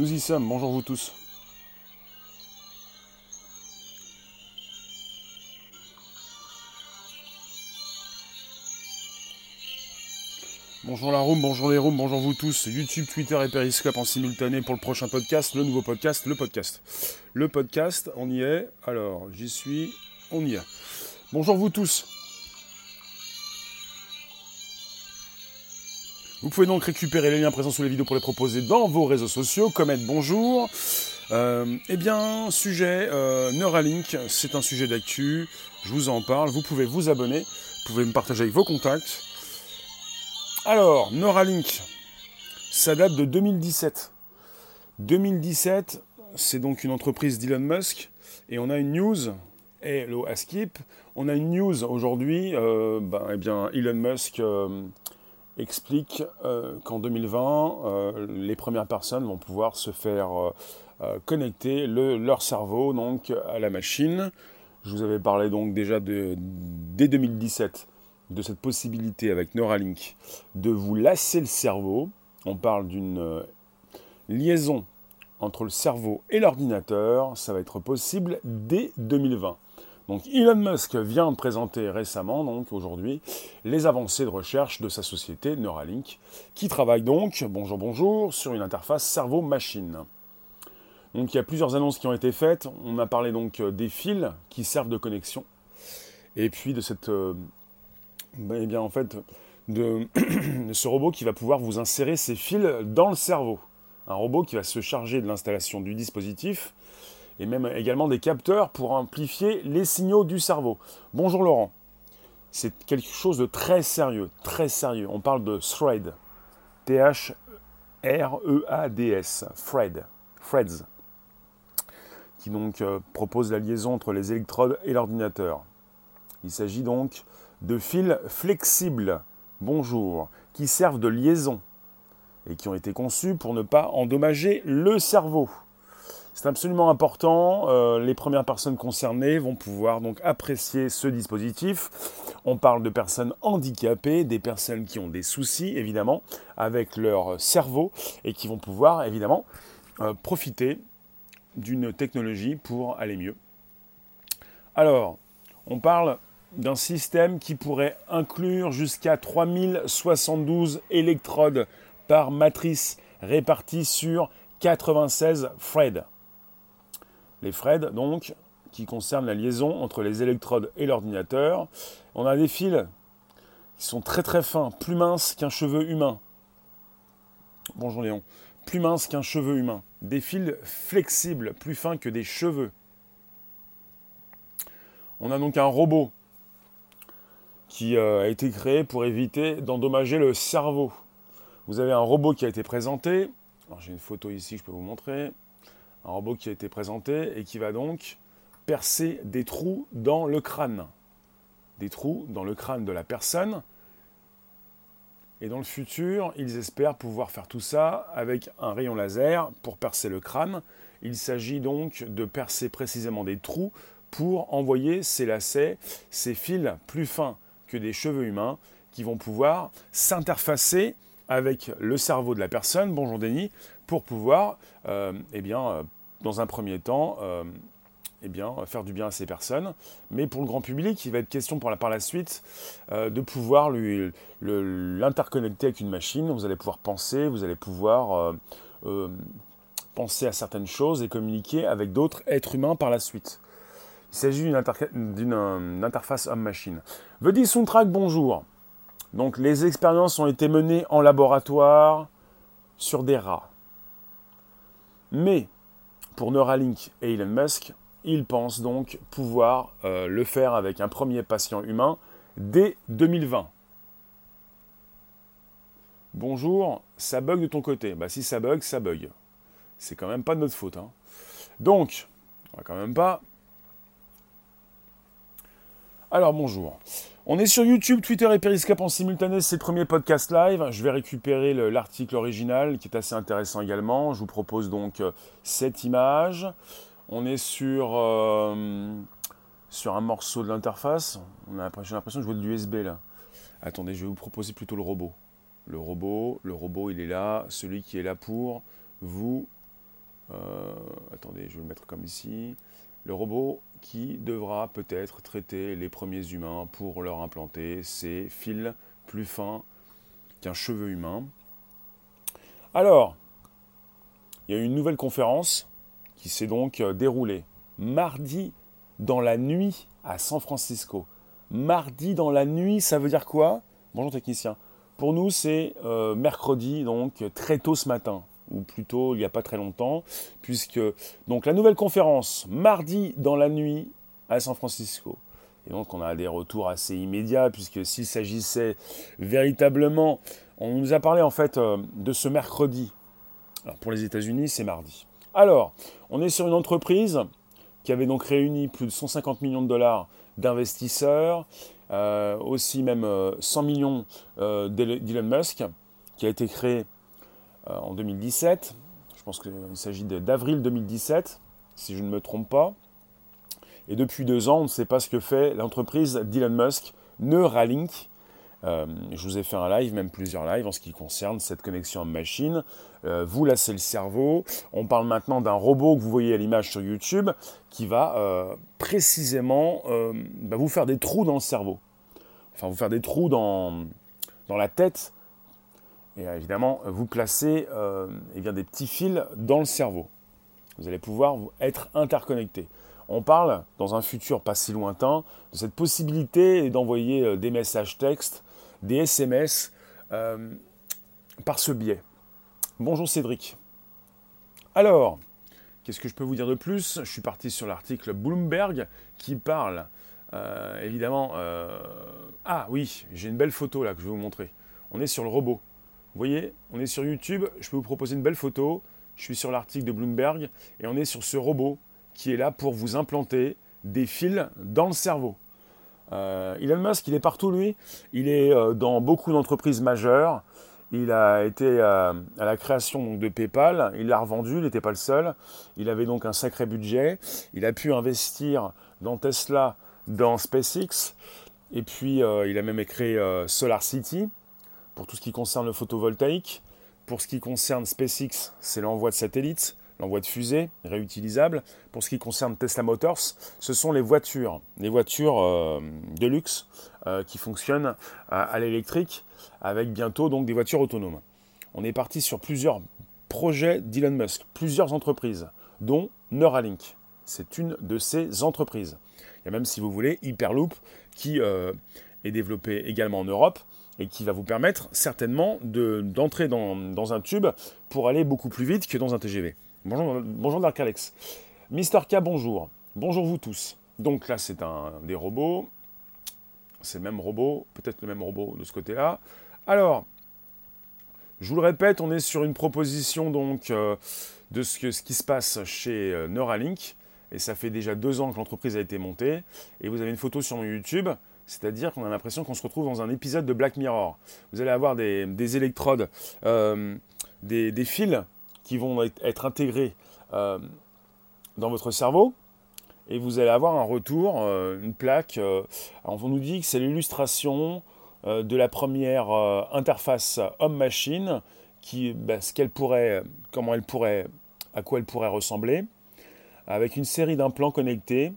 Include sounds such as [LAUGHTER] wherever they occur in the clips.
Nous y sommes, bonjour vous tous. Bonjour la room, bonjour les rooms, bonjour vous tous. YouTube, Twitter et Periscope en simultané pour le prochain podcast, le nouveau podcast, le podcast. Le podcast, on y est. Alors, j'y suis, on y est. Bonjour vous tous. Vous pouvez donc récupérer les liens présents sous les vidéos pour les proposer dans vos réseaux sociaux. Commettre bonjour. Euh, eh bien, sujet euh, Neuralink, c'est un sujet d'actu. Je vous en parle. Vous pouvez vous abonner. Vous pouvez me partager avec vos contacts. Alors, Neuralink, ça date de 2017. 2017, c'est donc une entreprise d'Elon Musk. Et on a une news, hello Askip, on a une news aujourd'hui, euh, ben, eh bien, Elon Musk explique euh, qu'en 2020, euh, les premières personnes vont pouvoir se faire euh, connecter leur cerveau donc à la machine. Je vous avais parlé donc déjà de, dès 2017 de cette possibilité avec Neuralink de vous lasser le cerveau. On parle d'une liaison entre le cerveau et l'ordinateur. Ça va être possible dès 2020. Donc Elon Musk vient de présenter récemment, donc aujourd'hui, les avancées de recherche de sa société Neuralink, qui travaille donc, bonjour bonjour, sur une interface cerveau-machine. Donc il y a plusieurs annonces qui ont été faites. On a parlé donc des fils qui servent de connexion, et puis de cette, euh, eh bien en fait, [COUGHS] de ce robot qui va pouvoir vous insérer ces fils dans le cerveau. Un robot qui va se charger de l'installation du dispositif et même également des capteurs pour amplifier les signaux du cerveau. Bonjour Laurent. C'est quelque chose de très sérieux, très sérieux. On parle de thread. T-H-R-E-A-D-S. Thread. Threads. Qui donc euh, propose la liaison entre les électrodes et l'ordinateur. Il s'agit donc de fils flexibles. Bonjour. Qui servent de liaison et qui ont été conçus pour ne pas endommager le cerveau. C'est absolument important. Euh, les premières personnes concernées vont pouvoir donc apprécier ce dispositif. On parle de personnes handicapées, des personnes qui ont des soucis évidemment avec leur cerveau et qui vont pouvoir évidemment euh, profiter d'une technologie pour aller mieux. Alors, on parle d'un système qui pourrait inclure jusqu'à 3072 électrodes par matrice réparties sur 96 threads. Les Fred, donc, qui concernent la liaison entre les électrodes et l'ordinateur. On a des fils qui sont très très fins, plus minces qu'un cheveu humain. Bonjour Léon. Plus minces qu'un cheveu humain. Des fils flexibles, plus fins que des cheveux. On a donc un robot qui euh, a été créé pour éviter d'endommager le cerveau. Vous avez un robot qui a été présenté. J'ai une photo ici je peux vous montrer un robot qui a été présenté et qui va donc percer des trous dans le crâne. Des trous dans le crâne de la personne. Et dans le futur, ils espèrent pouvoir faire tout ça avec un rayon laser pour percer le crâne. Il s'agit donc de percer précisément des trous pour envoyer ces lacets, ces fils plus fins que des cheveux humains qui vont pouvoir s'interfacer avec le cerveau de la personne, bonjour Denis, pour pouvoir, euh, eh bien, euh, dans un premier temps, euh, eh bien, faire du bien à ces personnes. Mais pour le grand public, il va être question pour la, par la suite de pouvoir l'interconnecter avec une machine. Vous allez pouvoir penser, vous allez pouvoir penser à certaines choses et communiquer avec d'autres êtres humains par la suite. Il s'agit d'une interface homme-machine. Vedi Soundtrack, bonjour. Donc les expériences ont été menées en laboratoire sur des rats. Mais pour Neuralink et Elon Musk, ils pensent donc pouvoir euh, le faire avec un premier patient humain dès 2020. Bonjour, ça bug de ton côté. Bah si ça bug, ça bug. C'est quand même pas de notre faute. Hein. Donc, on va quand même pas. Alors bonjour. On est sur YouTube, Twitter et Periscope en simultané, c'est le premier podcast live. Je vais récupérer l'article original qui est assez intéressant également. Je vous propose donc euh, cette image. On est sur, euh, un morceau de l'interface. J'ai l'impression de jouer de l'USB là. Attendez, je vais vous proposer plutôt le robot. Le robot, le robot il est là, celui qui est là pour vous attendez, je vais le mettre comme ici. Le robot qui devra peut-être traiter les premiers humains pour leur implanter ces fils plus fins qu'un cheveu humain. Alors, il y a eu une nouvelle conférence qui s'est donc euh, déroulée mardi dans la nuit à San Francisco. Mardi dans la nuit, ça veut dire quoi? Bonjour technicien. Pour nous, c'est euh, mercredi, donc très tôt ce matin, ou plutôt il n'y a pas très longtemps, puisque donc la nouvelle conférence mardi dans la nuit à San Francisco. Et donc on a des retours assez immédiats, puisque s'il s'agissait véritablement, on nous a parlé en fait euh, de ce mercredi alors pour les États-Unis, c'est mardi. Alors, on est sur une entreprise qui avait donc réuni plus de 150 millions de dollars d'investisseurs, euh, aussi même 100 euh, millions d'Elon Musk, qui a été créé en 2017. Je pense qu'il s'agit d'avril 2017, si je ne me trompe pas. Et depuis deux ans, on ne sait pas ce que fait l'entreprise d'Elon Musk, Neuralink, euh, je vous ai fait un live, même plusieurs lives en ce qui concerne cette connexion homme-machine. Euh, vous, c'est le cerveau. On parle maintenant d'un robot que vous voyez à l'image sur YouTube qui va euh, précisément bah, vous faire des trous dans le cerveau. Enfin, vous faire des trous dans, dans la tête. Et évidemment, vous placer eh bien, des petits fils dans le cerveau. Vous allez pouvoir être interconnecté. On parle, dans un futur pas si lointain, de cette possibilité d'envoyer des messages textes des SMS euh, par ce biais. Bonjour Cédric. Alors, qu'est-ce que je peux vous dire de plus? Je suis parti sur l'article Bloomberg qui parle euh, évidemment... Euh, ah oui, j'ai une belle photo là que je vais vous montrer. On est sur le robot. Vous voyez, on est sur YouTube, je peux vous proposer une belle photo. Je suis sur l'article de Bloomberg et on est sur ce robot qui est là pour vous implanter des fils dans le cerveau. Euh, Elon Musk, il est partout, lui. Il est euh, dans beaucoup d'entreprises majeures. Il a été euh, à la création de PayPal. Il l'a revendu, il n'était pas le seul. Il avait donc un sacré budget. Il a pu investir dans Tesla, dans SpaceX. Et puis, il a même créé Solar City pour tout ce qui concerne le photovoltaïque. Pour ce qui concerne SpaceX, c'est l'envoi de satellites l'envoi de fusées réutilisables. Pour ce qui concerne Tesla Motors, ce sont les voitures, les voitures euh, de luxe euh, qui fonctionnent à, l'électrique, avec bientôt donc des voitures autonomes. On est parti sur plusieurs projets d'Elon Musk, plusieurs entreprises, dont Neuralink. C'est une de ces entreprises. Il y a même, si vous voulez, Hyperloop, qui euh, est développé également en Europe et qui va vous permettre certainement d'entrer dans, dans, un tube pour aller beaucoup plus vite que dans un TGV. Bonjour, bonjour Dark Alex. Mister K, bonjour. Bonjour vous tous. Donc là, c'est un des robots. C'est le même robot, peut-être le même robot de ce côté-là. Alors, je vous le répète, on est sur une proposition donc euh, de ce, que, ce, qui se passe chez euh, Neuralink. Et ça fait déjà deux ans que l'entreprise a été montée. Et vous avez une photo sur mon YouTube. C'est-à-dire qu'on a l'impression qu'on se retrouve dans un épisode de Black Mirror. Vous allez avoir des, électrodes, euh, des, fils qui vont être intégrés euh, dans votre cerveau et vous allez avoir un retour, euh, une plaque. On nous dit que c'est l'illustration de la première interface homme-machine, qui, ben, ce qu'elle pourrait, comment elle pourrait, à quoi elle pourrait ressembler, avec une série d'implants connectés.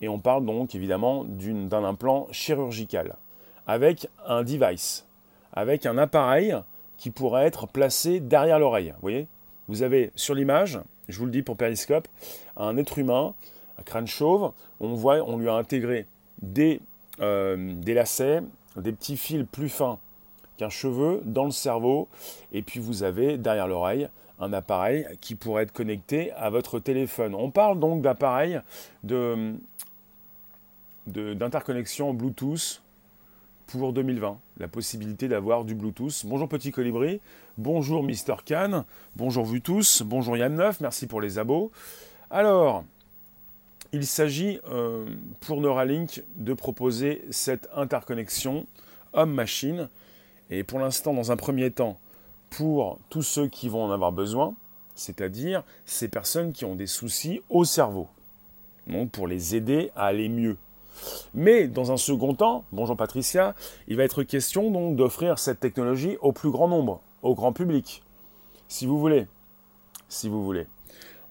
Et on parle donc évidemment d'un implant chirurgical, avec un device, avec un appareil qui pourrait être placé derrière l'oreille. Vous voyez? Vous avez sur l'image, je vous le dis pour Periscope, un être humain, un crâne chauve. On voit, on lui a intégré des, euh, des lacets, des petits fils plus fins qu'un cheveu dans le cerveau. Et puis vous avez derrière l'oreille un appareil qui pourrait être connecté à votre téléphone. On parle donc d'appareil d'interconnexion Bluetooth pour 2020. La possibilité d'avoir du Bluetooth. Bonjour petit colibri, bonjour Mister Khan, bonjour vous tous, bonjour Yann Neuf, merci pour les abos. Alors, il s'agit euh, pour Neuralink de proposer cette interconnexion homme-machine. Et pour l'instant, dans un premier temps, pour tous ceux qui vont en avoir besoin, c'est-à-dire ces personnes qui ont des soucis au cerveau. Donc pour les aider à aller mieux. Mais dans un second temps, bonjour Patricia, il va être question donc d'offrir cette technologie au plus grand nombre, au grand public, si vous voulez. Si vous voulez.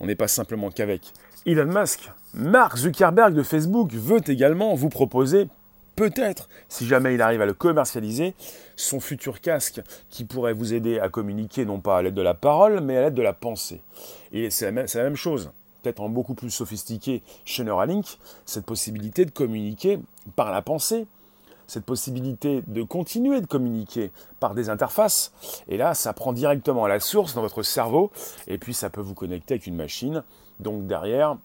on n'est pas simplement qu'avec Elon Musk. Mark Zuckerberg de Facebook veut également vous proposer peut-être, si jamais il arrive à le commercialiser, son futur casque qui pourrait vous aider à communiquer non pas à l'aide de la parole, mais à l'aide de la pensée. Et c'est la, la, même chose, peut-être en beaucoup plus sophistiqué chez Neuralink, cette possibilité de communiquer par la pensée, cette possibilité de continuer de communiquer par des interfaces. Et là, ça prend directement la source dans votre cerveau, et puis ça peut vous connecter avec une machine, donc derrière,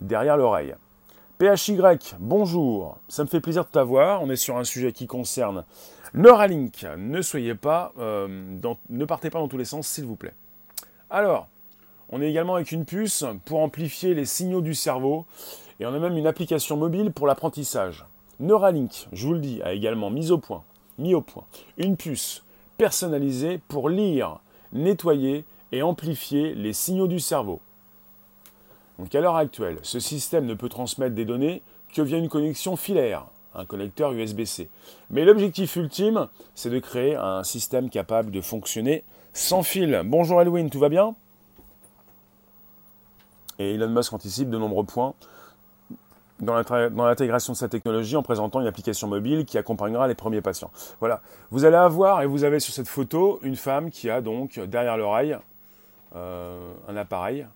derrière l'oreille. PHY, bonjour, ça me fait plaisir de t'avoir. On est sur un sujet qui concerne Neuralink. Ne soyez pas, euh, ne partez pas dans tous les sens, s'il vous plaît. Alors, on est également avec une puce pour amplifier les signaux du cerveau et on a même une application mobile pour l'apprentissage. Neuralink, je vous le dis, a également mis au point, une puce personnalisée pour lire, nettoyer et amplifier les signaux du cerveau. Donc à l'heure actuelle, ce système ne peut transmettre des données que via une connexion filaire, un connecteur USB-C. Mais l'objectif ultime, c'est de créer un système capable de fonctionner sans fil. Bonjour Halloween, tout va bien? Et Elon Musk anticipe de nombreux points dans l'intégration de sa technologie en présentant une application mobile qui accompagnera les premiers patients. Voilà, vous allez avoir, et vous avez sur cette photo, une femme qui a donc derrière l'oreille euh, un appareil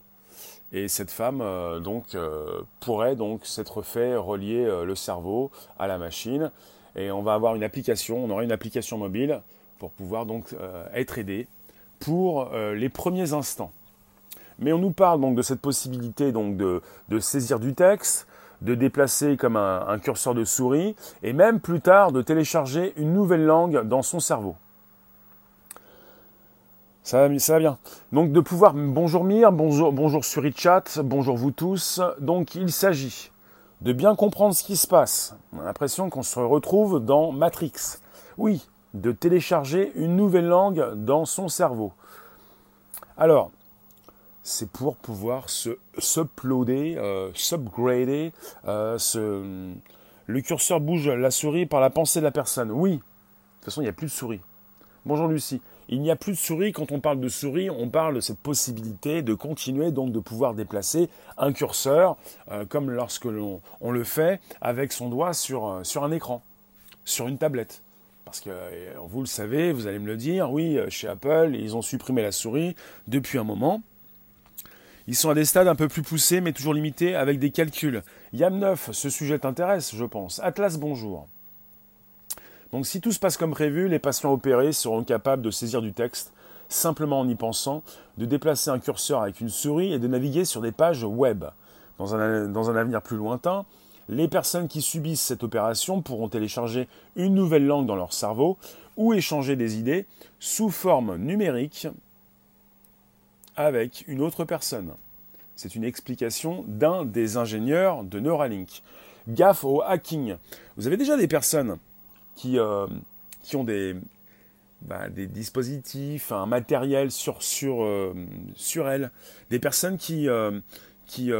et cette femme euh, donc euh, pourrait donc s'être fait relier euh, le cerveau à la machine et on va avoir une application, on aura une application mobile pour pouvoir donc être aidé pour les premiers instants. Mais on nous parle donc de cette possibilité de, saisir du texte, de déplacer comme un, curseur de souris et même plus tard de télécharger une nouvelle langue dans son cerveau. Ça va, bien. Donc de pouvoir, bonjour Mir, bonjour, bonjour Surichat, bonjour vous tous. Donc il s'agit de bien comprendre ce qui se passe. On a l'impression qu'on se retrouve dans Matrix. Oui, de télécharger une nouvelle langue dans son cerveau. Alors, c'est pour pouvoir se s'uploader, euh, s'upgrader, euh, le curseur bouge la souris par la pensée de la personne. Oui, de toute façon, il n'y a plus de souris. Bonjour Lucie. Il n'y a plus de souris. Quand on parle de souris, on parle de cette possibilité de continuer donc de pouvoir déplacer un curseur, euh, comme lorsque l'on on le fait avec son doigt sur, euh, sur un écran, sur une tablette. Parce que vous le savez, vous allez me le dire, oui, chez Apple, ils ont supprimé la souris depuis un moment. Ils sont à des stades un peu plus poussés, mais toujours limités, avec des calculs. YAM9, ce sujet t'intéresse, je pense. Atlas, bonjour. Donc si tout se passe comme prévu, les patients opérés seront capables de saisir du texte simplement en y pensant, de déplacer un curseur avec une souris et de naviguer sur des pages web. Dans un avenir plus lointain, les personnes qui subissent cette opération pourront télécharger une nouvelle langue dans leur cerveau ou échanger des idées sous forme numérique avec une autre personne. C'est une explication d'un des ingénieurs de Neuralink. Gaffe au hacking. Vous avez déjà des personnes qui, euh, qui ont des, bah, des dispositifs, un matériel sur, sur, euh, sur elles, des personnes qui, euh, qui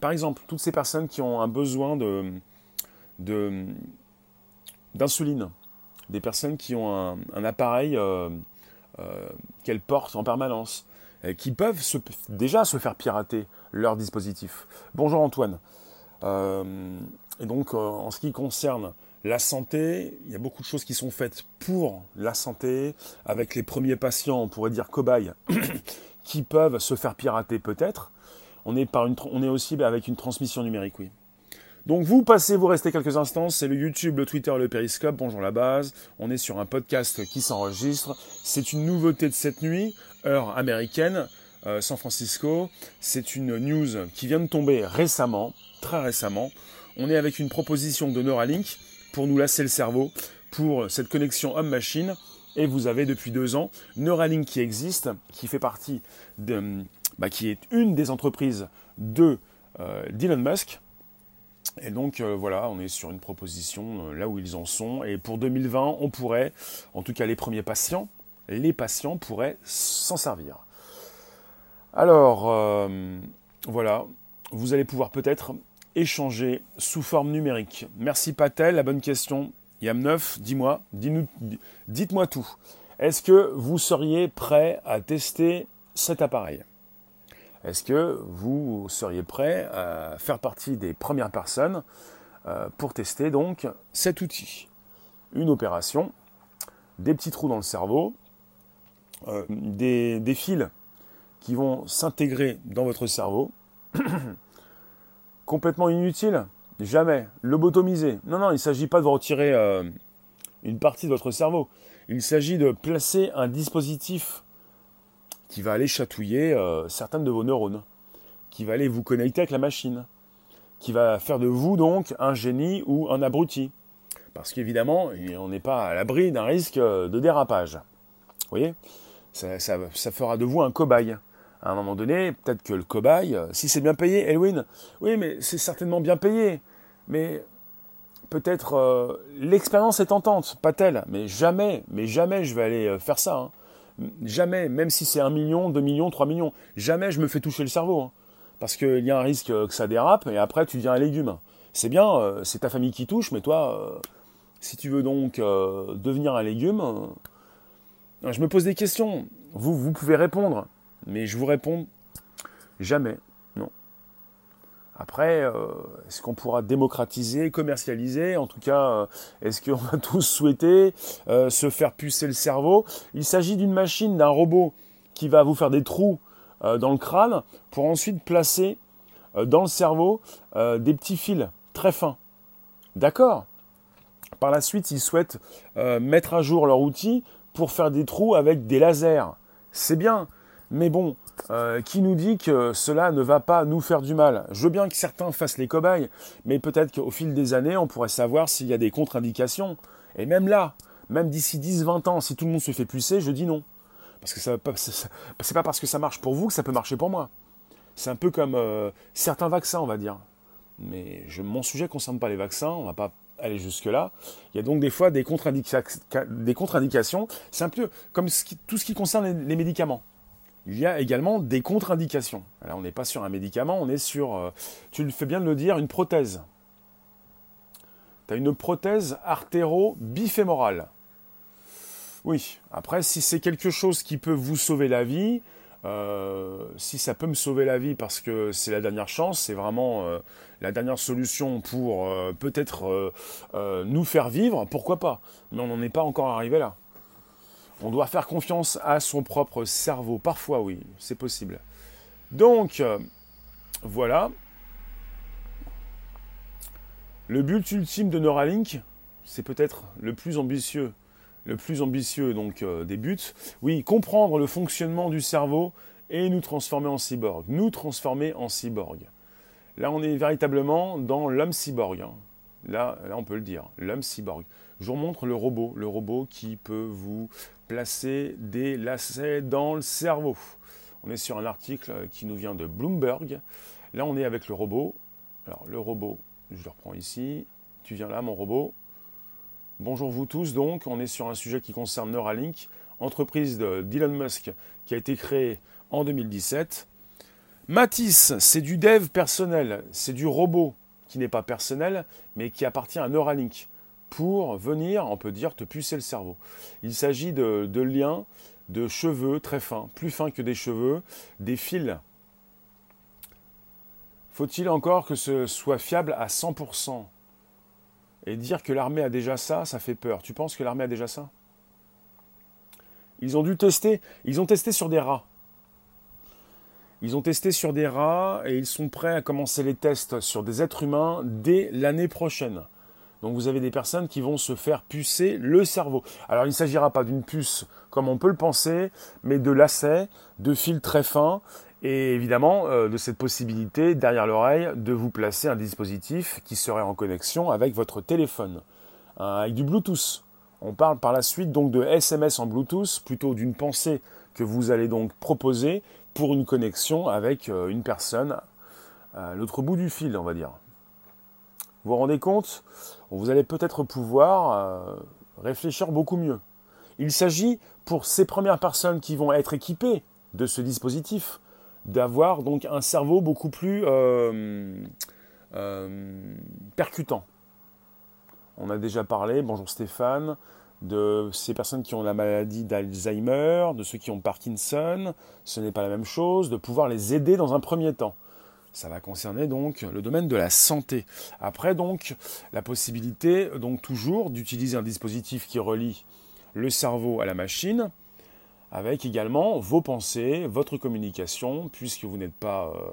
par exemple, toutes ces personnes qui ont un besoin de, de, d'insuline, des personnes qui ont un, un appareil qu'elles portent en permanence, qui peuvent déjà se faire pirater leur dispositif. Bonjour Antoine. et donc, en ce qui concerne la santé, il y a beaucoup de choses qui sont faites pour la santé, avec les premiers patients, on pourrait dire cobayes, [COUGHS] qui peuvent se faire pirater peut-être. On est aussi avec une transmission numérique, oui. Donc vous passez, vous restez quelques instants, c'est le YouTube, le Twitter, le Periscope, bonjour la base. On est sur un podcast qui s'enregistre. C'est une nouveauté de cette nuit, heure américaine, euh, San Francisco. C'est une news qui vient de tomber récemment, très récemment. On est avec une proposition de Neuralink pour nous lasser le cerveau, pour cette connexion homme-machine. Et vous avez depuis deux ans Neuralink qui existe, qui fait partie de, bah, qui est une des entreprises de euh, Musk. Et donc euh, voilà, on est sur une proposition euh, là où ils en sont. Et pour 2020, on pourrait, en tout cas les premiers patients, les patients pourraient s'en servir. Alors voilà, vous allez pouvoir peut-être échanger sous forme numérique Merci Patel, la bonne question. Yam9, dis-moi, dites-moi tout. Est-ce que vous seriez prêt à tester cet appareil? Est-ce que vous seriez prêt à faire partie des premières personnes euh, pour tester donc cet outil? Une opération, des petits trous dans le cerveau, euh, des, des fils qui vont s'intégrer dans votre cerveau, [COUGHS] complètement inutile Jamais. Lobotomiser. Non, non, il ne s'agit pas de retirer euh, une partie de votre cerveau. Il s'agit de placer un dispositif qui va aller chatouiller euh, certaines de vos neurones, qui va aller vous connecter avec la machine, qui va faire de vous donc un génie ou un abruti. Parce qu'évidemment, on n'est pas à l'abri d'un risque euh, de dérapage. Vous voyez? Ça, fera de vous un cobaye. À un moment donné, peut-être que le cobaye, si c'est bien payé, Elwin, oui, mais c'est certainement bien payé. Mais peut-être euh, l'expérience est tentante, pas telle, mais jamais, mais jamais je vais aller euh, faire ça. Hein. Jamais, même si c'est un million, deux millions, trois millions, jamais je me fais toucher le cerveau. Hein. parce qu'il y a un risque que ça dérape et après tu deviens un légume. C'est bien, euh, c'est ta famille qui touche, mais toi, si tu veux donc devenir un légume, je me pose des questions. Vous, vous pouvez répondre, mais je vous réponds jamais. Après, euh, est-ce qu'on pourra démocratiser, commercialiser? En tout cas, euh, est-ce qu'on va [LAUGHS] tous souhaiter euh, se faire pucer le cerveau? Il s'agit d'une machine, d'un robot qui va vous faire des trous dans le crâne pour ensuite placer dans le cerveau des petits fils très fins. D'accord? Par la suite, ils souhaitent mettre à jour leur outil pour faire des trous avec des lasers. C'est bien, mais bon, euh, qui nous dit que cela ne va pas nous faire du mal Je veux bien que certains fassent les cobayes, mais peut-être qu'au fil des années, on pourrait savoir s'il y a des contre-indications. Et même là, même d'ici 10-20 ans, si tout le monde se fait pucer, je dis non. Parce que ça, c'est pas parce que ça marche pour vous que ça peut marcher pour moi. C'est un peu comme euh, certains vaccins, on va dire. Mais mon sujet ne concerne pas les vaccins, on va pas aller jusque-là. Il y a donc des fois des contre-indications. C'est un peu comme tout ce qui concerne les médicaments il y a également des contre-indications. Là, on n'est pas sur un médicament, on est sur, euh, tu le fais bien de le dire, une prothèse. Tu as une prothèse artéro-bifémorale. Oui, après, si c'est quelque chose qui peut vous sauver la vie, euh, si ça peut me sauver la vie parce que c'est la dernière chance, c'est vraiment euh, la dernière solution pour peut-être nous faire vivre, pourquoi pas? Mais on n'en est pas encore arrivé là. On doit faire confiance à son propre cerveau. Parfois, oui, c'est possible. Donc, euh, voilà. Le but ultime de Neuralink, c'est peut-être le plus ambitieux, le plus ambitieux donc euh, des buts. Oui, comprendre le fonctionnement du cerveau et nous transformer en cyborg. Nous transformer en cyborg. Là, on est véritablement dans l'homme cyborg. Hein. Là, là, on peut le dire, l'homme cyborg. Je vous montre le robot, le robot qui peut vous placer des lacets dans le cerveau. On est sur un article qui nous vient de Bloomberg. Là, on est avec le robot. Alors, le robot, je le reprends ici. Tu viens là, mon robot. Bonjour vous tous, donc, on est sur un sujet qui concerne Neuralink, entreprise d'Elon Musk qui a été créée en 2017. Matisse, c'est du dev personnel, c'est du robot qui n'est pas personnel, mais qui appartient à Neuralink pour venir, on peut dire, te pucer le cerveau. Il s'agit de, liens de cheveux très fins, plus fins que des cheveux, des fils. Faut-il encore que ce soit fiable à 100% Et dire que l'armée a déjà ça, ça fait peur. Tu penses que l'armée a déjà ça? Ils ont dû tester, ils ont testé sur des rats. Ils ont testé sur des rats et ils sont prêts à commencer les tests sur des êtres humains dès l'année prochaine. Donc vous avez des personnes qui vont se faire pucer le cerveau. Alors il ne s'agira pas d'une puce comme on peut le penser, mais de lacets, de fils très fins, et évidemment euh, de cette possibilité derrière l'oreille de vous placer un dispositif qui serait en connexion avec votre téléphone, hein, avec du Bluetooth. On parle par la suite donc de SMS en Bluetooth, plutôt d'une pensée que vous allez donc proposer pour une connexion avec euh, une personne à l'autre bout du fil, on va dire. Vous vous rendez compte? Vous allez peut-être pouvoir euh, réfléchir beaucoup mieux. Il s'agit pour ces premières personnes qui vont être équipées de ce dispositif d'avoir donc un cerveau beaucoup plus euh, euh, percutant. On a déjà parlé, bonjour Stéphane, de ces personnes qui ont la maladie d'Alzheimer, de ceux qui ont Parkinson, ce n'est pas la même chose, de pouvoir les aider dans un premier temps. Ça va concerner donc le domaine de la santé. Après donc la possibilité donc toujours d'utiliser un dispositif qui relie le cerveau à la machine, avec également vos pensées, votre communication, puisque vous n'êtes pas euh,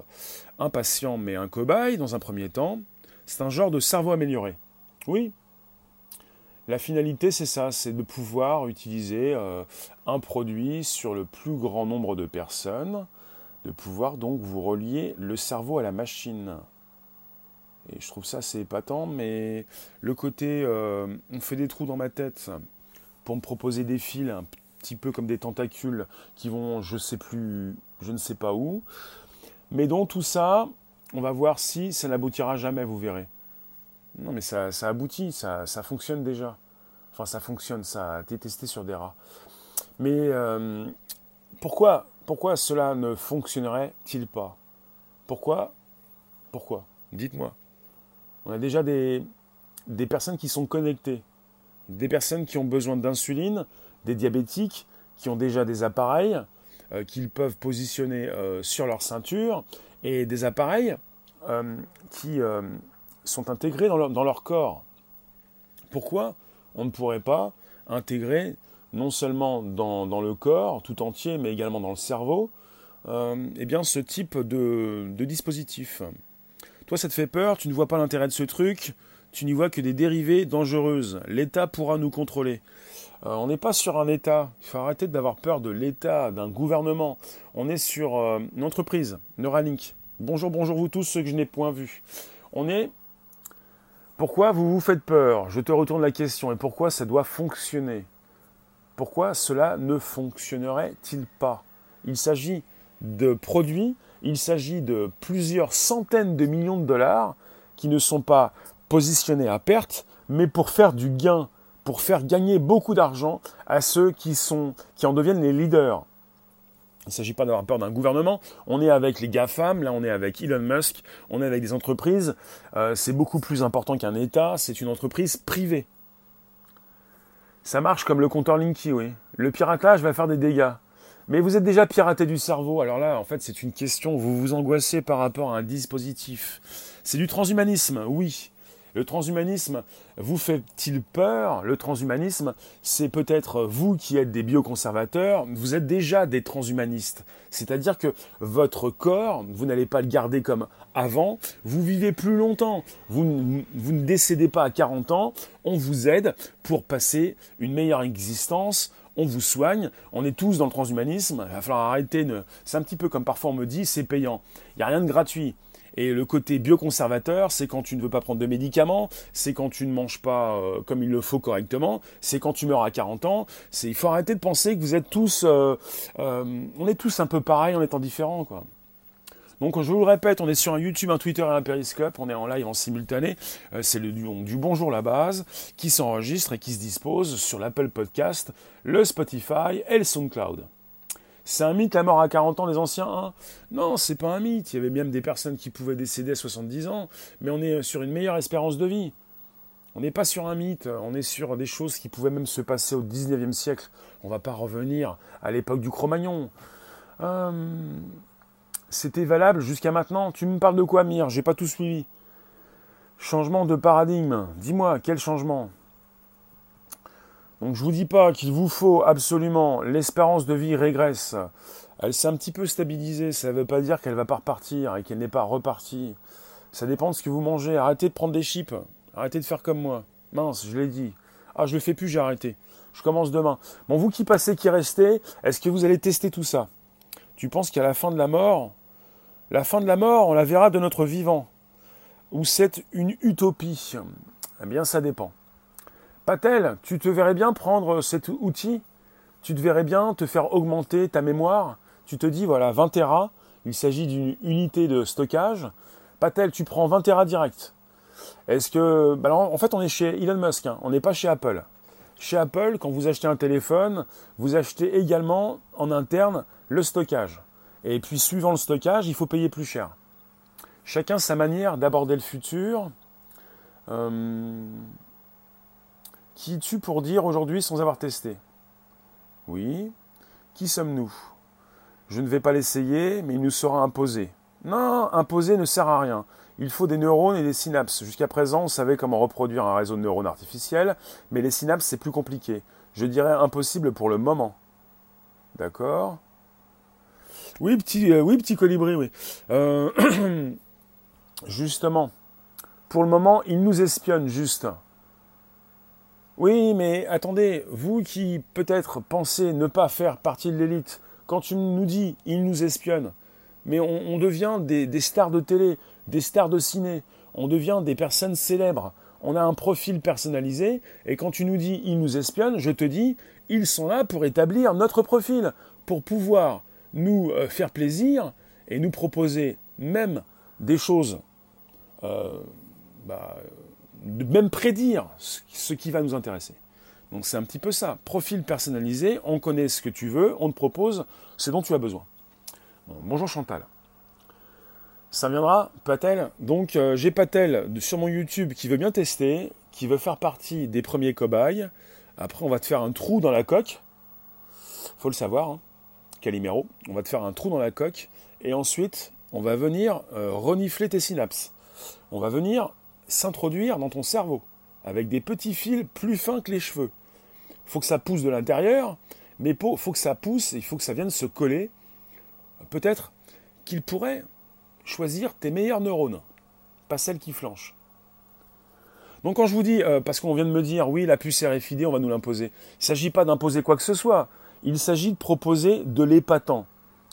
un patient mais un cobaye dans un premier temps. C'est un genre de cerveau amélioré. Oui. La finalité, c'est ça, c'est de pouvoir utiliser euh, un produit sur le plus grand nombre de personnes de pouvoir donc vous relier le cerveau à la machine. Et je trouve ça assez épatant, mais le côté euh, on fait des trous dans ma tête pour me proposer des fils un petit peu comme des tentacules qui vont je sais plus, je ne sais pas où. Mais donc tout ça, on va voir si ça n'aboutira jamais, vous verrez. Non mais ça, aboutit, ça, ça, fonctionne déjà. Enfin ça fonctionne, ça a été testé sur des rats. Mais euh, pourquoi pourquoi cela ne fonctionnerait-il pas? Pourquoi? Pourquoi? Dites-moi. On a déjà des, personnes qui sont connectées, des personnes qui ont besoin d'insuline, des diabétiques qui ont déjà des appareils euh, qu'ils peuvent positionner euh, sur leur ceinture et des appareils euh, qui sont intégrés dans leur corps. Pourquoi on ne pourrait pas intégrer non seulement dans, le corps tout entier, mais également dans le cerveau, euh, eh bien, ce type de, dispositif. Toi, ça te fait peur, tu ne vois pas l'intérêt de ce truc, tu n'y vois que des dérivés dangereuses. L'État pourra nous contrôler. Euh, on n'est pas sur un État. Il faut arrêter d'avoir peur de l'État, d'un gouvernement. On est sur euh, une entreprise, Neuralink. Bonjour, bonjour vous tous, ceux que je n'ai point vus. On est. Pourquoi vous vous faites peur? Je te retourne la question. Et pourquoi ça doit fonctionner? Pourquoi cela ne fonctionnerait-il pas? Il s'agit de produits, il s'agit de plusieurs centaines de millions de dollars qui ne sont pas positionnés à perte, mais pour faire du gain, pour faire gagner beaucoup d'argent à ceux qui, sont, qui en deviennent les leaders. Il ne s'agit pas d'avoir peur d'un gouvernement. On est avec les GAFAM, là on est avec Elon Musk, on est avec des entreprises. Euh, c'est beaucoup plus important qu'un État, c'est une entreprise privée. Ça marche comme le compteur Linky, oui. Le piratage va faire des dégâts. Mais vous êtes déjà piraté du cerveau. Alors là, en fait, c'est une question. Vous vous angoissez par rapport à un dispositif. C'est du transhumanisme, oui. Le transhumanisme vous fait-il peur? Le transhumanisme, c'est peut-être vous qui êtes des bioconservateurs, vous êtes déjà des transhumanistes. C'est-à-dire que votre corps, vous n'allez pas le garder comme avant, vous vivez plus longtemps, vous, ne décédez pas à 40 ans, on vous aide pour passer une meilleure existence, on vous soigne, on est tous dans le transhumanisme, il va falloir arrêter, c'est un petit peu comme parfois on me dit, c'est payant. Il n'y a rien de gratuit. Et le côté bioconservateur, c'est quand tu ne veux pas prendre de médicaments, c'est quand tu ne manges pas euh, comme il le faut correctement, c'est quand tu meurs à 40 ans. C'est il faut arrêter de penser que vous êtes tous, euh, euh, on est tous un peu pareils en étant différents, quoi. Donc je vous le répète, on est sur un YouTube, un Twitter et un Periscope, on est en live en simultané. c'est le du, du Bonjour la base qui s'enregistre et qui se dispose sur l'Apple Podcast, le Spotify et le SoundCloud. C'est un mythe la mort à 40 ans des anciens hein Non, c'est pas un mythe. Il y avait même des personnes qui pouvaient décéder à 70 ans, mais on est sur une meilleure espérance de vie. On n'est pas sur un mythe, on est sur des choses qui pouvaient même se passer au 19e siècle. On va pas revenir à l'époque du Cro-Magnon. Euh, c'était valable jusqu'à maintenant. Tu me parles de quoi, Mire? J'ai pas tout suivi. Changement de paradigme. Dis-moi, quel changement? Donc je vous dis pas qu'il vous faut absolument l'espérance de vie régresse. Elle s'est un petit peu stabilisée, ça ne veut pas dire qu'elle va pas repartir et qu'elle n'est pas repartie. Ça dépend de ce que vous mangez. Arrêtez de prendre des chips. Arrêtez de faire comme moi. Mince, je l'ai dit. Ah, je le fais plus, j'ai arrêté. Je commence demain. Bon, vous qui passez, qui restez, est-ce que vous allez tester tout ça? Tu penses qu'à la fin de la mort, la fin de la mort, on la verra de notre vivant? Ou c'est une utopie? Eh bien, ça dépend. Pas-t-elle Tu te verrais bien prendre cet outil? Tu te verrais bien te faire augmenter ta mémoire? Tu te dis, voilà, 20 Tera, il s'agit d'une unité de stockage. Pas-t-elle Tu prends 20 Tera direct. Est-ce que... Bah en fait, on est chez Elon Musk, hein. on n'est pas chez Apple. Chez Apple, quand vous achetez un téléphone, vous achetez également en interne le stockage. Et puis, suivant le stockage, il faut payer plus cher. Chacun sa manière d'aborder le futur. Euh, Qui es-tu pour dire aujourd'hui sans avoir testé Oui. Qui sommes-nous? Je ne vais pas l'essayer, mais il nous sera imposé. Non, imposer ne sert à rien. Il faut des neurones et des synapses. Jusqu'à présent, on savait comment reproduire un réseau de neurones artificiels, mais les synapses, c'est plus compliqué. Je dirais impossible pour le moment. D'accord? Oui, petit, euh, oui, petit colibri, oui. Euh, [CLEARS THROAT] justement, pour le moment, il nous espionne juste. Oui, mais attendez, vous qui peut-être pensez ne pas faire partie de l'élite, quand tu nous dis il nous espionne, mais on, devient des, stars de télé, des stars de ciné, on devient des personnes célèbres, on a un profil personnalisé, et quand tu nous dis il nous espionne, je te dis ils sont là pour établir notre profil, pour pouvoir nous euh, faire plaisir et nous proposer même des choses euh, bah, même prédire ce qui va nous intéresser. Donc c'est un petit peu ça. Profil personnalisé, on connaît ce que tu veux, on te propose ce dont tu as besoin. bonjour Chantal. Ça viendra, Patel. Donc euh, j'ai Patel sur mon YouTube qui veut bien tester, qui veut faire partie des premiers cobayes. Après on va te faire un trou dans la coque. Faut le savoir, hein. Calimero. On va te faire un trou dans la coque. Et ensuite, on va venir euh, renifler tes synapses. On va venir s'introduire dans ton cerveau avec des petits fils plus fins que les cheveux. Faut que ça pousse de l'intérieur, mais il faut que ça pousse, il faut que ça vienne se coller. Peut-être qu'il pourrait choisir tes meilleurs neurones, pas celles qui flanchent. Donc quand je vous dis, euh, parce qu'on vient de me dire, oui, la puce RFID, on va nous l'imposer, il ne s'agit pas d'imposer quoi que ce soit, il s'agit de proposer de l'épatant.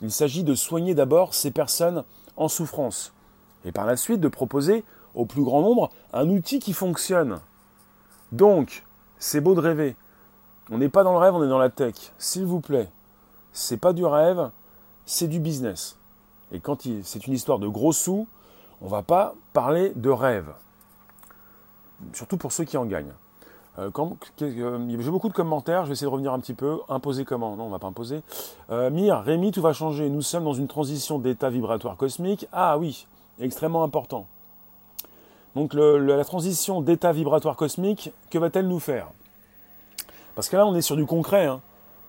Il s'agit de soigner d'abord ces personnes en souffrance, et par la suite de proposer au plus grand nombre un outil qui fonctionne. Donc, c'est beau de rêver. On n'est pas dans le rêve, on est dans la tech. S'il vous plaît, c'est pas du rêve, c'est du business. Et quand c'est une histoire de gros sous, on va pas parler de rêve. Surtout pour ceux qui en gagnent. Euh, euh, j'ai beaucoup de commentaires, je vais essayer de revenir un petit peu. Imposer comment? Non, on va pas imposer. Euh, Mire, Rémi, tout va changer. Nous sommes dans une transition d'état vibratoire cosmique. Ah oui, extrêmement important. Donc la transition d'état vibratoire cosmique, que va-t-elle nous faire? Parce que là, on est sur du concret. Hein.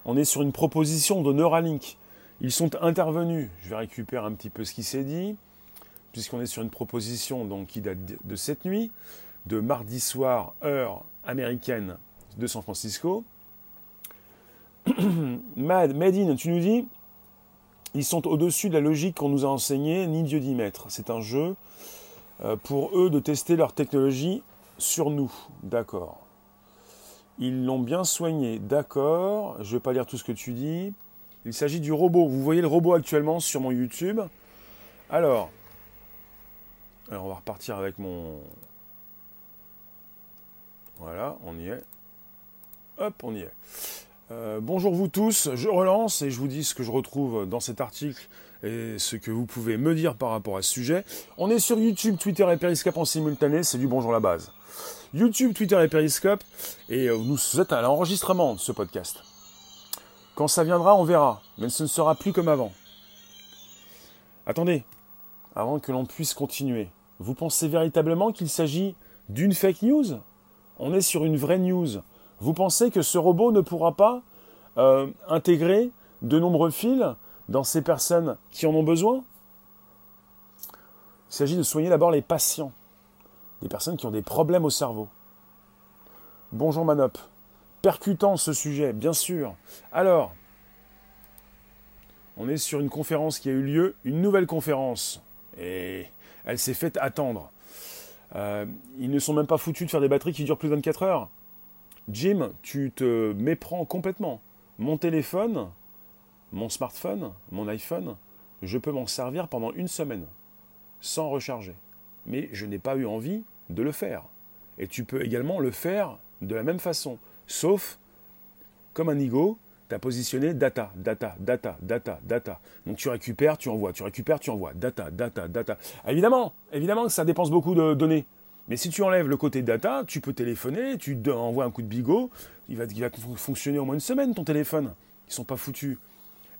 On est sur une proposition de Neuralink. Ils sont intervenus. Je vais récupérer un petit peu ce qui s'est dit, puisqu'on est sur une proposition donc, qui date de cette nuit, de mardi soir, heure américaine de San Francisco. [CLEARS THROAT] Mad, Madine, tu nous dis, ils sont au-dessus de la logique qu'on nous a enseignée, ni Dieu d'y mettre. C'est un jeu. Euh, pour eux de tester leur technologie sur nous. D'accord. Ils l'ont bien soigné. D'accord. Je ne vais pas lire tout ce que tu dis. Il s'agit du robot. Vous voyez le robot actuellement sur mon YouTube. Alors, alors on va repartir avec mon... Voilà, on y est. Hop, on y est. Euh, bonjour vous tous, je relance et je vous dis ce que je retrouve dans cet article et ce que vous pouvez me dire par rapport à ce sujet. On est sur YouTube, Twitter et Periscope en simultané, c'est du bonjour la base. YouTube, Twitter et Periscope, et euh, nous êtes à l'enregistrement de ce podcast. Quand ça viendra, on verra, mais ce ne sera plus comme avant. Attendez, avant que l'on puisse continuer, vous pensez véritablement qu'il s'agit d'une fake news? On est sur une vraie news. Vous pensez que ce robot ne pourra pas euh, intégrer de nombreux fils dans ces personnes qui en ont besoin Il s'agit de soigner d'abord les patients, des personnes qui ont des problèmes au cerveau. Bonjour Manop. Percutant ce sujet, bien sûr. Alors, on est sur une conférence qui a eu lieu, une nouvelle conférence, et elle s'est faite attendre. Euh, ils ne sont même pas foutus de faire des batteries qui durent plus de 24 heures. Jim, tu te méprends complètement. Mon téléphone, mon smartphone, mon iPhone, je peux m'en servir pendant une semaine, sans recharger. Mais je n'ai pas eu envie de le faire. Et tu peux également le faire de la même façon, sauf, comme un ego, tu as positionné data, data, data, data, data. Donc tu récupères, tu envoies, tu récupères, tu envoies, data, data, data. évidemment, évidemment que ça dépense beaucoup de données. Mais si tu enlèves le côté data, tu peux téléphoner, tu envoies un coup de bigot, il va, il va fonctionner au moins une semaine ton téléphone. Ils sont pas foutus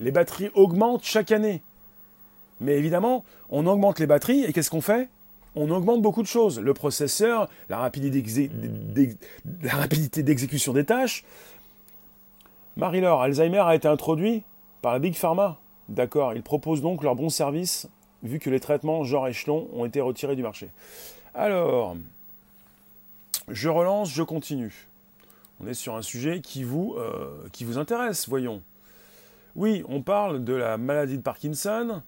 les batteries augmentent chaque année. Mais évidemment, on augmente les batteries et qu'est-ce qu'on fait? On augmente beaucoup de choses. Le processeur, la rapidité d'exécution des tâches. Marie-Laure, Alzheimer a été introduit par la Big Pharma. D'accord, ils proposent donc leur bon service vu que les traitements genre échelon ont été retirés du marché. Alors, je relance, je continue. On est sur un sujet qui vous, euh, qui vous intéresse, voyons. Oui, on parle de la maladie de Parkinson,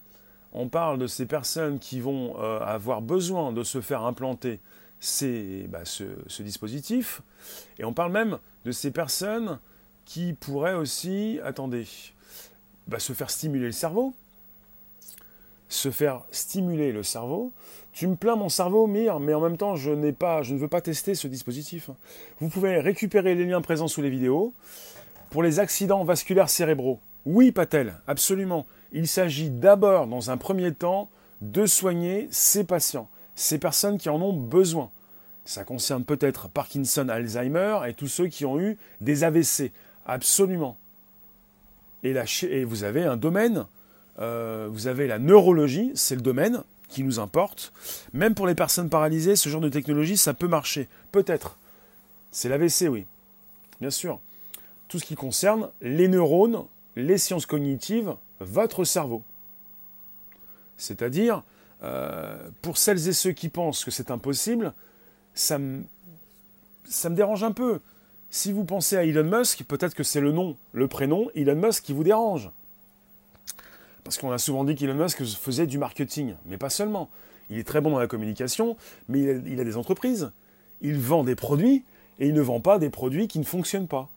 on parle de ces personnes qui vont euh, avoir besoin de se faire implanter bah, ce, dispositif, et on parle même de ces personnes qui pourraient aussi, attendez, bah, se faire stimuler le cerveau, se faire stimuler le cerveau. Tu me plains mon cerveau, Mire, mais en même temps, je, pas, je ne veux pas tester ce dispositif. Vous pouvez récupérer les liens présents sous les vidéos. Pour les accidents vasculaires cérébraux, oui, Patel, absolument. Il s'agit d'abord, dans un premier temps, de soigner ces patients, ces personnes qui en ont besoin. Ça concerne peut-être Parkinson, Alzheimer et tous ceux qui ont eu des AVC. Absolument. Et, vous avez un domaine euh, vous avez la neurologie, c'est le domaine qui nous importe. Même pour les personnes paralysées, ce genre de technologie, ça peut marcher. Peut-être. C'est l'AVC, oui. Bien sûr. Tout ce qui concerne les neurones, les sciences cognitives, votre cerveau. C'est-à-dire, euh, pour celles et ceux qui pensent que c'est impossible, ça me, ça me dérange un peu. Si vous pensez à Elon Musk, peut-être que c'est le nom, le prénom Elon Musk qui vous dérange. Parce qu'on a souvent dit qu'Elon Musk faisait du marketing, mais pas seulement. Il est très bon dans la communication, mais il a, des entreprises. Il vend des produits et il ne vend pas des produits qui ne fonctionnent pas.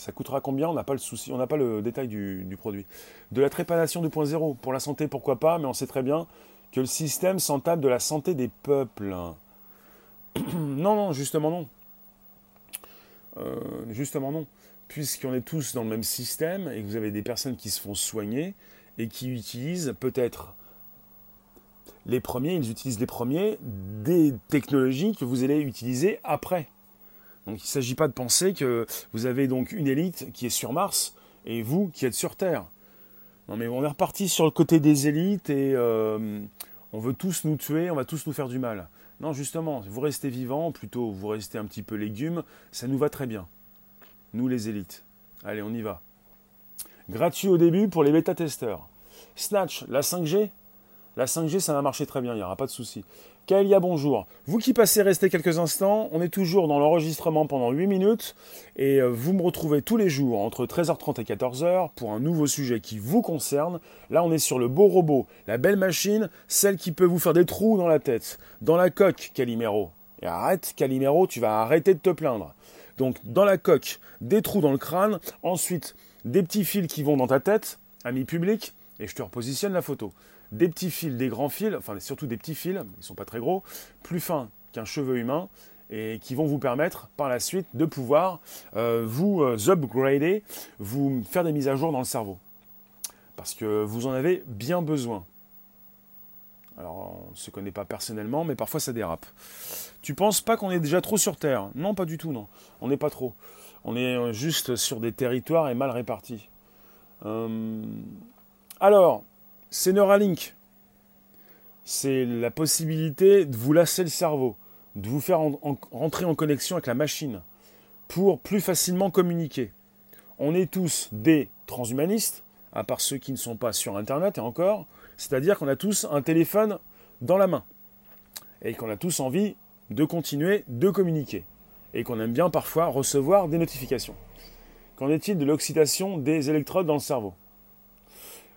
Ça coûtera combien? On n'a pas le souci, on n'a pas le détail du, produit. De la trépanation 2.0 pour la santé, pourquoi pas, mais on sait très bien que le système s'entame de la santé des peuples. [CLEARS THROAT] non, non, justement non. Euh, justement non puisqu'on est tous dans le même système et que vous avez des personnes qui se font soigner et qui utilisent peut-être les premiers, ils utilisent les premiers des technologies que vous allez utiliser après. Donc il ne s'agit pas de penser que vous avez donc une élite qui est sur Mars et vous qui êtes sur Terre. Non mais on est reparti sur le côté des élites et euh, on veut tous nous tuer, on va tous nous faire du mal. Non justement, vous restez vivant, plutôt vous restez un petit peu légumes, ça nous va très bien nous les élites. Allez, on y va. Gratuit au début pour les bêta-testeurs. Snatch, la 5G La 5G, ça va marcher très bien, il n'y aura pas de souci. Kaelia, bonjour. Vous qui passez rester quelques instants, on est toujours dans l'enregistrement pendant 8 minutes et euh, vous me retrouvez tous les jours entre 13h30 et 14h pour un nouveau sujet qui vous concerne. Là, on est sur le beau robot, la belle machine, celle qui peut vous faire des trous dans la tête, dans la coque, Calimero. Et arrête, Calimero, tu vas arrêter de te plaindre. Donc dans la coque, des trous dans le crâne, ensuite des petits fils qui vont dans ta tête, ami public, et je te repositionne la photo. Des petits fils, des grands fils, enfin surtout des petits fils, ils ne sont pas très gros, plus fins qu'un cheveu humain, et qui vont vous permettre par la suite de pouvoir euh, vous euh, upgrader, vous faire des mises à jour dans le cerveau. Parce que vous en avez bien besoin. Alors, on ne se connaît pas personnellement, mais parfois ça dérape. Tu penses pas qu'on est déjà trop sur Terre? Non, pas du tout, non. On n'est pas trop. On est euh, juste sur des territoires et mal répartis. Alors, c'est Neuralink. C'est la possibilité de vous lasser le cerveau, de vous faire rentrer en connexion avec la machine pour plus facilement communiquer. On est tous des transhumanistes, à part ceux qui ne sont pas sur Internet et encore, c'est-à-dire qu'on a tous un téléphone dans la main et qu'on a tous envie de continuer de communiquer et qu'on aime bien parfois recevoir des notifications. Qu'en est-il de l'oxydation des électrodes dans le cerveau?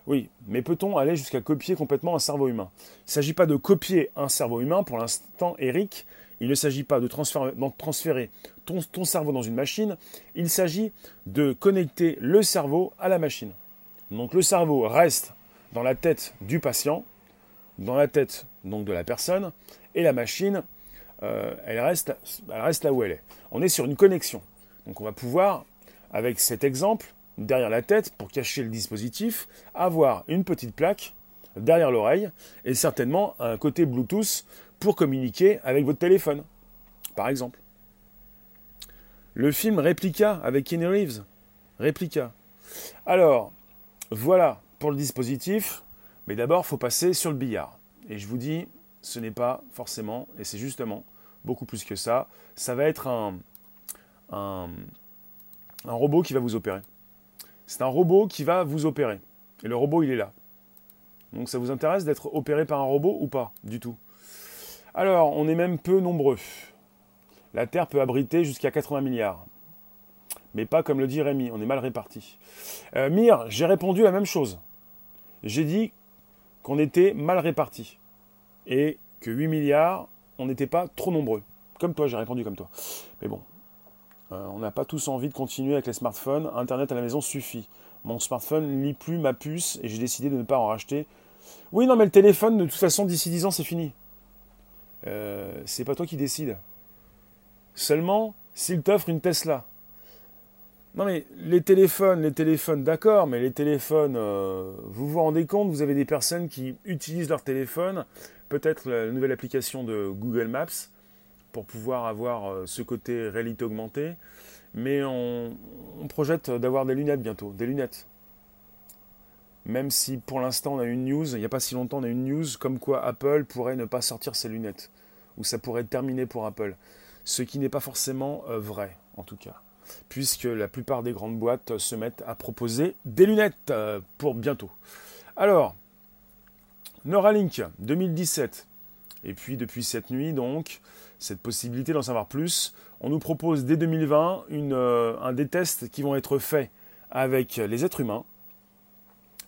Oui, mais peut-on aller jusqu'à copier complètement un cerveau humain? Il ne s'agit pas de copier un cerveau humain pour l'instant, Eric. Il ne s'agit pas de transférer, ton cerveau dans une machine. Il s'agit de connecter le cerveau à la machine. Donc le cerveau reste dans la tête du patient, dans la tête donc de la personne, et la machine, euh, elle, reste, elle reste là où elle est. On est sur une connexion. Donc on va pouvoir, avec cet exemple, derrière la tête, pour cacher le dispositif, avoir une petite plaque derrière l'oreille, et certainement un côté Bluetooth pour communiquer avec votre téléphone, par exemple. Le film Replica avec Kenny Reeves. Replica. Alors, voilà pour le dispositif, mais d'abord, il faut passer sur le billard. Et je vous dis, ce n'est pas forcément, et c'est justement beaucoup plus que ça, ça va être un robot qui va vous opérer. C'est un robot qui va vous opérer. Et le robot, il est là. Donc ça vous intéresse d'être opéré par un robot ou pas Du tout? Alors, on est même peu nombreux. La Terre peut abriter jusqu'à 80 milliards. Mais pas comme le dit Rémi, on est mal répartis. Euh, Mire, j'ai répondu la même chose. J'ai dit qu'on était mal répartis. Et que 8 milliards, on n'était pas trop nombreux. Comme toi, j'ai répondu comme toi. Mais bon, euh, on n'a pas tous envie de continuer avec les smartphones. Internet à la maison suffit. Mon smartphone ne lit plus ma puce et j'ai décidé de ne pas en racheter. Oui, non, mais le téléphone, de toute façon, d'ici 10 ans, c'est fini. Euh, c'est pas toi qui décides. Seulement s'il t'offre une Tesla. Non mais les téléphones, les téléphones, d'accord, mais les téléphones, euh, vous vous rendez compte, vous avez des personnes qui utilisent leur téléphone, peut-être la nouvelle application de Google Maps, pour pouvoir avoir euh, ce côté réalité augmentée, mais on, projette d'avoir des lunettes bientôt, des lunettes. Même si pour l'instant on a une news, il n'y a pas si longtemps on a une news comme quoi Apple pourrait ne pas sortir ses lunettes, ou ça pourrait terminé pour Apple. Ce qui n'est pas forcément euh, vrai, en tout cas, puisque la plupart des grandes boîtes se mettent à proposer des lunettes euh, pour bientôt. Alors, Neuralink 2017, et puis depuis cette nuit, donc, cette possibilité d'en savoir plus, on nous propose dès 2020 une, euh, un des tests qui vont être faits avec les êtres humains.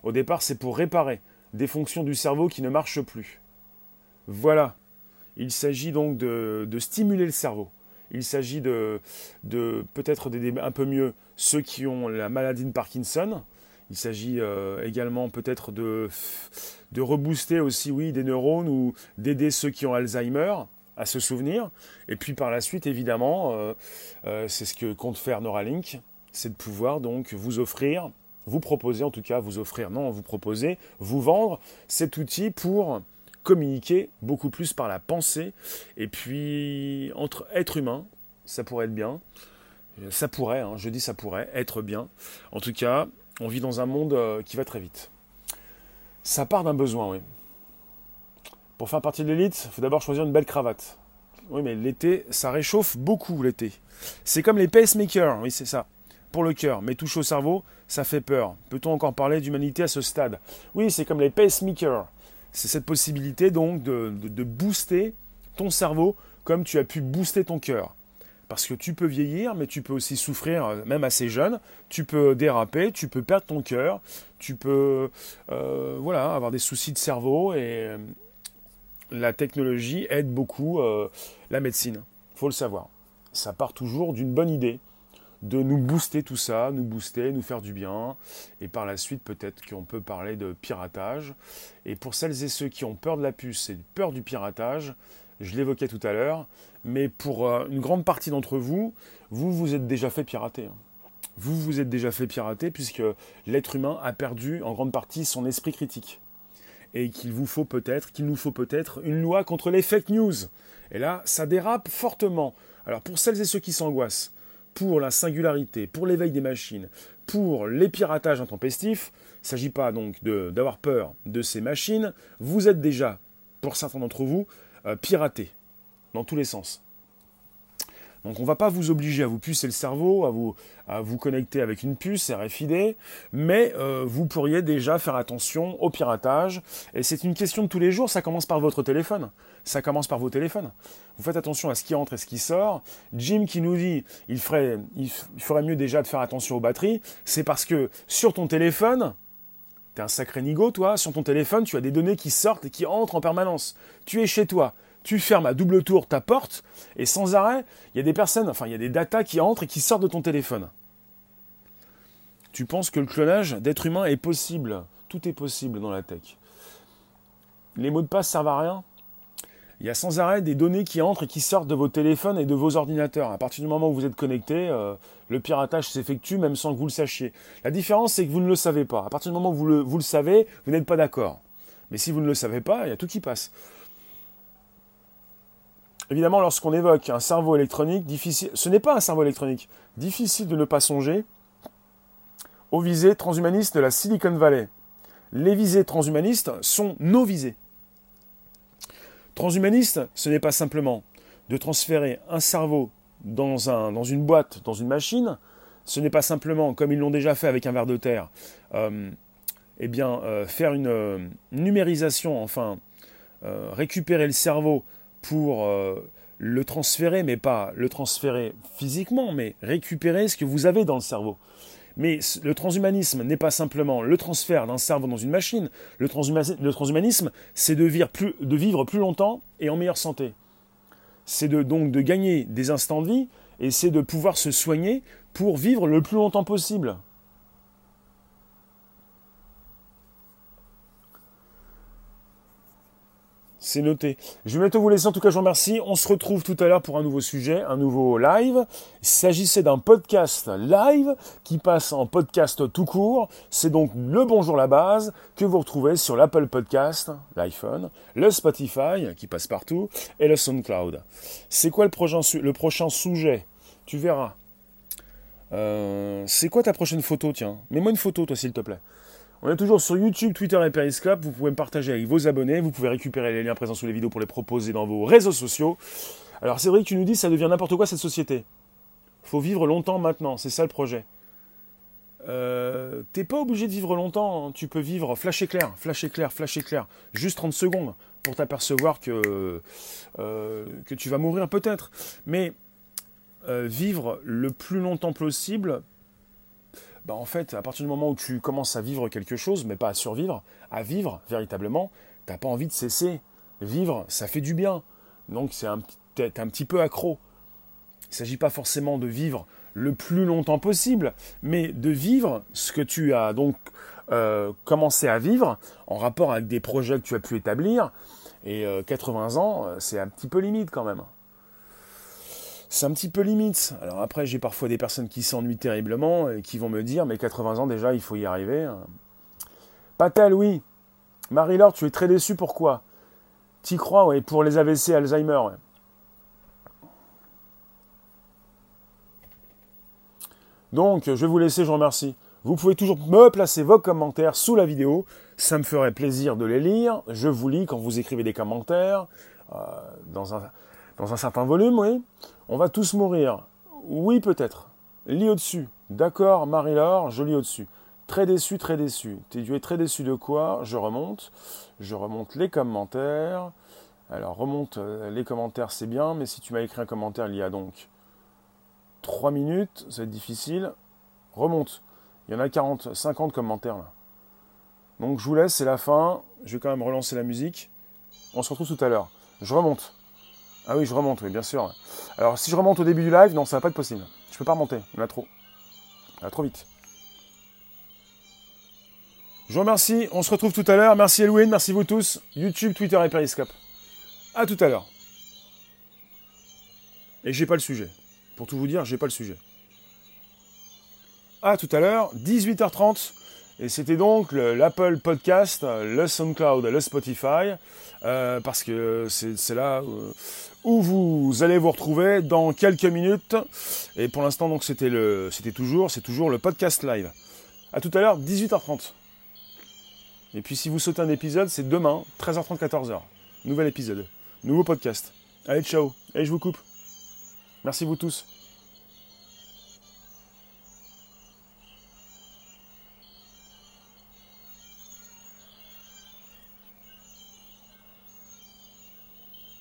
Au départ, c'est pour réparer des fonctions du cerveau qui ne marchent plus. Voilà il s'agit donc de, stimuler le cerveau. Il s'agit de, peut-être d'aider un peu mieux ceux qui ont la maladie de Parkinson. Il s'agit euh, également peut-être de, de rebooster aussi, oui, des neurones ou d'aider ceux qui ont Alzheimer à se souvenir. Et puis par la suite, évidemment, euh, euh, c'est ce que compte faire Neuralink, c'est de pouvoir donc vous offrir, vous proposer en tout cas, vous offrir, non, vous proposer, vous vendre cet outil pour communiquer beaucoup plus par la pensée. Et puis, entre être humain, ça pourrait être bien. Ça pourrait, hein, je dis ça pourrait être bien. En tout cas, on vit dans un monde euh, qui va très vite. Ça part d'un besoin, oui. Pour faire partie de l'élite, il faut d'abord choisir une belle cravate. Oui, mais l'été, ça réchauffe beaucoup l'été. C'est comme les pacemakers, oui, c'est ça. Pour le cœur, mais touche au cerveau, ça fait peur. Peut-on encore parler d'humanité à ce stade? Oui, c'est comme les pacemakers. C'est cette possibilité donc de, booster ton cerveau comme tu as pu booster ton cœur. Parce que tu peux vieillir, mais tu peux aussi souffrir, euh, même assez jeune. Tu peux déraper, tu peux perdre ton cœur, tu peux euh, voilà, avoir des soucis de cerveau. Et euh, la technologie aide beaucoup la médecine. Faut le savoir. Ça part toujours d'une bonne idée de nous booster tout ça, nous booster, nous faire du bien. Et par la suite, peut-être qu'on peut parler de piratage. Et pour celles et ceux qui ont peur de la puce et peur du piratage, je l'évoquais tout à l'heure, mais pour euh, une grande partie d'entre vous, vous vous êtes déjà fait pirater. Vous vous êtes déjà fait pirater puisque l'être humain a perdu en grande partie son esprit critique. Et qu'il nous faut peut-être une loi contre les fake news. Et là, ça dérape fortement. Alors pour celles et ceux qui s'angoissent, pour la singularité, pour l'éveil des machines, pour les piratages intempestifs, il ne s'agit pas donc d'avoir peur de ces machines, vous êtes déjà, pour certains d'entre vous, euh, piratés, dans tous les sens. Donc on ne va pas vous obliger à vous pucer le cerveau, à vous, à vous connecter avec une puce RFID, mais euh, vous pourriez déjà faire attention au piratage. Et c'est une question de tous les jours, ça commence par votre téléphone. Ça commence par vos téléphones. Vous faites attention à ce qui entre et ce qui sort. Jim qui nous dit il ferait, ferait mieux déjà de faire attention aux batteries, c'est parce que sur ton téléphone, T'es un sacré nigo, toi. Sur ton téléphone, tu as des données qui sortent et qui entrent en permanence. Tu es chez toi tu fermes à double tour ta porte et sans arrêt, il y a des personnes, enfin il y a des datas qui entrent et qui sortent de ton téléphone. Tu penses que le clonage d'êtres humains est possible? Tout est possible dans la tech. Les mots de passe servent à rien. Il y a sans arrêt des données qui entrent et qui sortent de vos téléphones et de vos ordinateurs. À partir du moment où vous êtes connecté, euh, le piratage s'effectue même sans que vous le sachiez. La différence, c'est que vous ne le savez pas. À partir du moment où vous le, vous le savez, vous n'êtes pas d'accord. Mais si vous ne le savez pas, il y a tout qui passe. Évidemment, lorsqu'on évoque un cerveau électronique, difficile, ce n'est pas un cerveau électronique. Difficile de ne pas songer aux visées transhumanistes de la Silicon Valley. Les visées transhumanistes sont nos visées. Transhumaniste, ce n'est pas simplement de transférer un cerveau dans, un, dans une boîte, dans une machine, ce n'est pas simplement, comme ils l'ont déjà fait avec un verre de terre, euh, eh bien, euh, faire une euh, numérisation, enfin, récupérer le cerveau pour le transférer, mais pas le transférer physiquement, mais récupérer ce que vous avez dans le cerveau. Mais le transhumanisme n'est pas simplement le transfert d'un cerveau dans une machine. Le, transhumanisme, c'est de vivre, plus, longtemps et en meilleure santé. C'est donc de gagner des instants de vie et c'est de pouvoir se soigner pour vivre le plus longtemps possible. C'est noté. Je vais bientôt vous laisser. En tout cas, je vous remercie. On se retrouve tout à l'heure pour un nouveau sujet, un nouveau live. Il s'agissait d'un podcast live qui passe en podcast tout court. C'est donc le Bonjour la base que vous retrouvez sur l'Apple Podcast, l'iPhone, le Spotify qui passe partout et le SoundCloud. C'est quoi le prochain, sujet? Tu verras. Euh, c'est quoi ta prochaine photo, tiens? Mets-moi une photo, toi, s'il te plaît. On est toujours sur YouTube, Twitter et Periscope. Vous pouvez me partager avec vos abonnés. Vous pouvez récupérer les liens présents sous les vidéos pour les proposer dans vos réseaux sociaux. Alors, c'est vrai que tu nous dis ça devient n'importe quoi cette société. Faut vivre longtemps maintenant. C'est ça le projet. Euh, T'es pas obligé de vivre longtemps. Tu peux vivre flash éclair, flash éclair, flash éclair. Juste 30 secondes pour t'apercevoir que, euh, que tu vas mourir peut-être. Mais euh, vivre le plus longtemps possible, bah en fait, à partir du moment où tu commences à vivre quelque chose, mais pas à survivre, à vivre véritablement, t'as pas envie de cesser. Vivre, ça fait du bien. Donc c'est un, un petit peu accro. Il ne s'agit pas forcément de vivre le plus longtemps possible, mais de vivre ce que tu as donc euh, commencé à vivre en rapport avec des projets que tu as pu établir. Et 80 euh, ans, c'est un petit peu limite quand même c'est un petit peu limite. Alors après, j'ai parfois des personnes qui s'ennuient terriblement et qui vont me dire, mais 80 ans déjà, il faut y arriver. Patel, oui. Marie-Laure, tu es très déçu, pourquoi? T'y crois, oui, pour les AVC Alzheimer, Donc, je vais vous laisser, je vous remercie. Vous pouvez toujours me placer vos commentaires sous la vidéo. Ça me ferait plaisir de les lire. Je vous lis quand vous écrivez des commentaires. Euh, dans un, dans un certain volume, oui. On va tous mourir. Oui, peut-être. Lis au-dessus. D'accord, Marie-Laure, je lis au-dessus. Très déçu, très déçu. Tu es très déçu de quoi? Je remonte. Je remonte les commentaires. Alors, remonte euh, les commentaires, c'est bien, mais si tu m'as écrit un commentaire il y a donc 3 minutes, ça va être difficile. Remonte. Il y en a 40, 50 commentaires là. Donc, je vous laisse, c'est la fin. Je vais quand même relancer la musique. On se retrouve tout à l'heure. Je remonte. Ah oui, je remonte, oui, bien sûr. Alors, si je remonte au début du live, non, ça va pas être possible. Je peux pas remonter, il y en a trop. Il y en a trop vite. Je vous remercie, on se retrouve tout à l'heure. Merci Elouine, merci vous tous. YouTube, Twitter et Periscope. À tout à l'heure. Et j'ai pas le sujet. Pour tout vous dire, j'ai pas le sujet. À tout à l'heure, 18h30. Et c'était donc l'Apple Podcast, le SoundCloud, le Spotify, euh, parce que c'est là où vous allez vous retrouver dans quelques minutes. Et pour l'instant, donc c'était le, c'était toujours, c'est toujours le podcast live. À tout à l'heure, 18h30. Et puis si vous sautez un épisode, c'est demain, 13h30, 14h. Nouvel épisode, nouveau podcast. Allez, ciao. Et je vous coupe. Merci vous tous.